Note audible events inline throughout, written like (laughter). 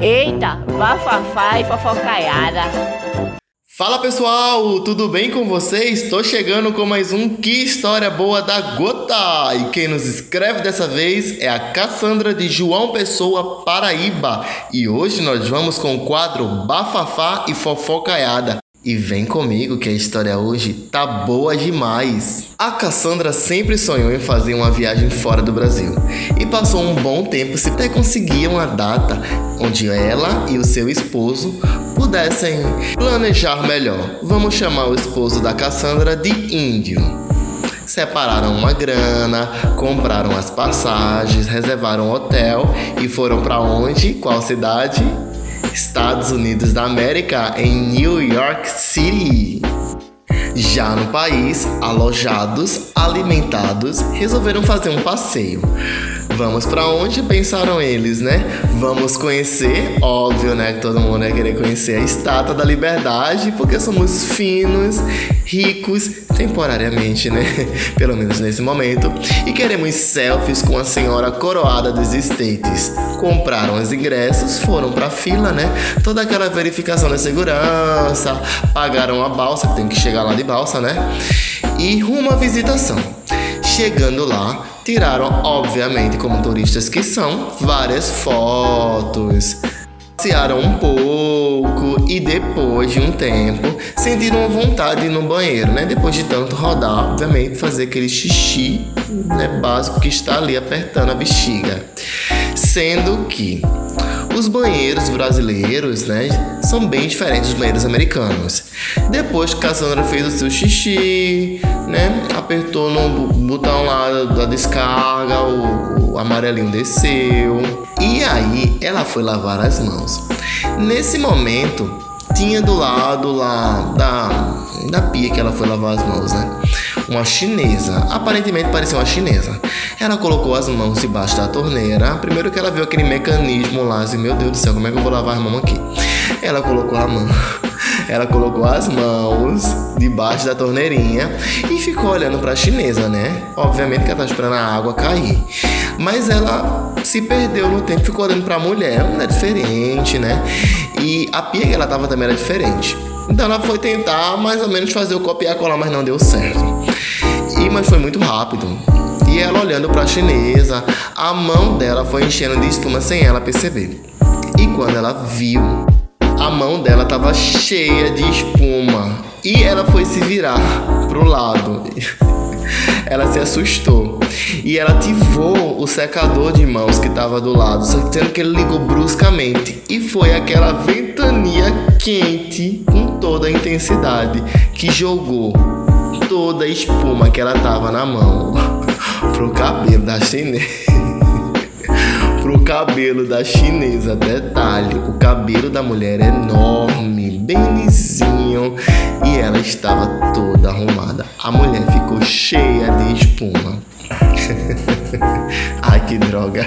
Eita, bafafá e fofocaiada. Fala pessoal, tudo bem com vocês? Estou chegando com mais um Que História Boa da Gota! E quem nos escreve dessa vez é a Cassandra de João Pessoa, Paraíba. E hoje nós vamos com o quadro Bafafá e Fofocaiada. E vem comigo que a história hoje tá boa demais. A Cassandra sempre sonhou em fazer uma viagem fora do Brasil e passou um bom tempo se até conseguir uma data onde ela e o seu esposo pudessem planejar melhor. Vamos chamar o esposo da Cassandra de Índio separaram uma grana, compraram as passagens, reservaram um hotel e foram para onde? Qual cidade? Estados Unidos da América, em New York City. Já no país, alojados, alimentados, resolveram fazer um passeio. Vamos para onde pensaram eles, né? Vamos conhecer, óbvio, né? Que todo mundo ia querer conhecer a Estátua da Liberdade, porque somos finos, ricos, temporariamente, né? (laughs) Pelo menos nesse momento. E queremos selfies com a senhora coroada dos States. Compraram os ingressos, foram pra fila, né? Toda aquela verificação da segurança, pagaram a balsa, que tem que chegar lá de balsa, né? E rumo à visitação. Chegando lá, tiraram, obviamente, como turistas que são, várias fotos. Passearam um pouco e depois de um tempo sentiram vontade no banheiro, né? Depois de tanto rodar, obviamente, fazer aquele xixi né, básico que está ali apertando a bexiga. Sendo que os banheiros brasileiros, né, são bem diferentes dos banheiros americanos. Depois que Cassandra fez o seu xixi, né, apertou no botão lá da descarga, o, o amarelinho desceu. E aí ela foi lavar as mãos. Nesse momento, tinha do lado lá da, da pia que ela foi lavar as mãos, né? Uma chinesa, aparentemente parecia uma chinesa. Ela colocou as mãos debaixo da torneira. Primeiro que ela viu aquele mecanismo lá, assim, meu Deus do céu, como é que eu vou lavar as mãos aqui? Ela colocou a mão, (laughs) ela colocou as mãos debaixo da torneirinha e ficou olhando para a chinesa, né? Obviamente que ela tá esperando a água cair. Mas ela se perdeu no tempo, ficou olhando para a mulher, uma mulher diferente, né? E a pia que ela tava também era diferente. Então ela foi tentar mais ou menos fazer o copiar colar, mas não deu certo. Mas foi muito rápido. E ela olhando para a chinesa, a mão dela foi enchendo de espuma sem ela perceber. E quando ela viu, a mão dela estava cheia de espuma. E ela foi se virar pro lado. (laughs) ela se assustou e ela ativou o secador de mãos que estava do lado, sendo que ele ligou bruscamente e foi aquela ventania quente com toda a intensidade que jogou toda a espuma que ela tava na mão pro cabelo da chinesa. (laughs) pro cabelo da chinesa. Detalhe: o cabelo da mulher é enorme, bem lisinho e ela estava toda arrumada. A mulher ficou cheia de espuma. (laughs) Ai que droga!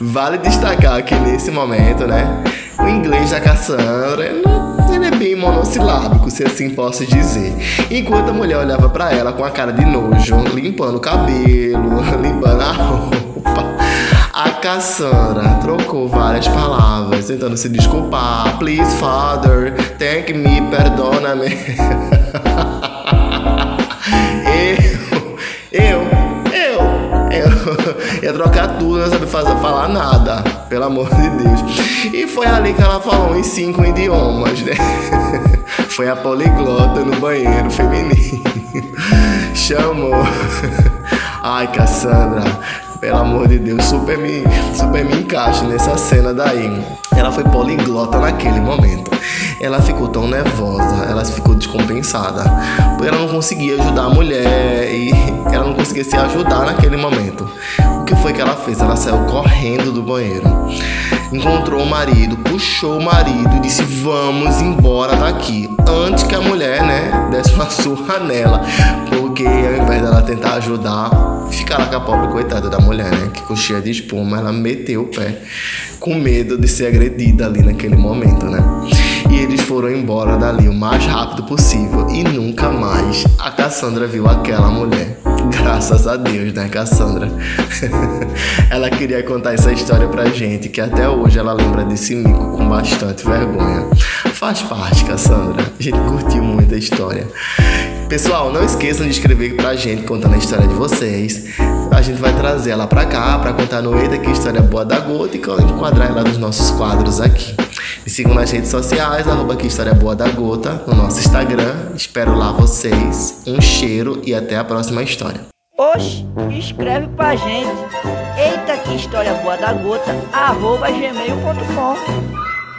Vale destacar que nesse momento, né? O inglês da Cassandra ele é bem monossilábico, se assim posso dizer. Enquanto a mulher olhava para ela com a cara de nojo, limpando o cabelo, (laughs) limpando a roupa. A Cassandra trocou várias palavras, tentando se desculpar. Please, father, thank me, perdona-me. (laughs) (laughs) ia trocar tudo, não sabia fazer, falar nada, pelo amor de Deus. E foi ali que ela falou em cinco idiomas, né? (laughs) Foi a poliglota no banheiro feminino. (laughs) Chamou. Ai, Cassandra, pelo amor de Deus, super me, super me encaixa nessa cena daí. Ela foi poliglota naquele momento. Ela ficou tão nervosa, ela ficou descompensada, porque ela não conseguia ajudar a mulher e ela não conseguia se ajudar naquele momento. O que foi que ela fez? Ela saiu correndo do banheiro encontrou o marido, puxou o marido e disse: Vamos embora daqui. Antes que a mulher, né, desse uma (laughs) surra nela. Porque ao invés dela tentar ajudar, ficar com a pobre coitada da mulher, né, que cheia de espuma, ela meteu o pé com medo de ser agredida ali naquele momento, né. E eles foram embora dali o mais rápido possível e nunca mais a Cassandra viu aquela mulher. Graças a Deus, né, Cassandra? (laughs) ela queria contar essa história pra gente, que até hoje ela lembra desse mico com bastante vergonha. Faz parte, Cassandra. A gente curtiu muito a história. Pessoal, não esqueçam de escrever pra gente contando a história de vocês. A gente vai trazer ela pra cá pra contar no Eita Que História Boa da Gota e enquadrar ela nos nossos quadros aqui. Me sigam nas redes sociais, arroba História Boa da Gota, no nosso Instagram. Espero lá vocês. Um cheiro e até a próxima história. Oxe, escreve pra gente. Eita, que história boa da gota, arroba gmail.com.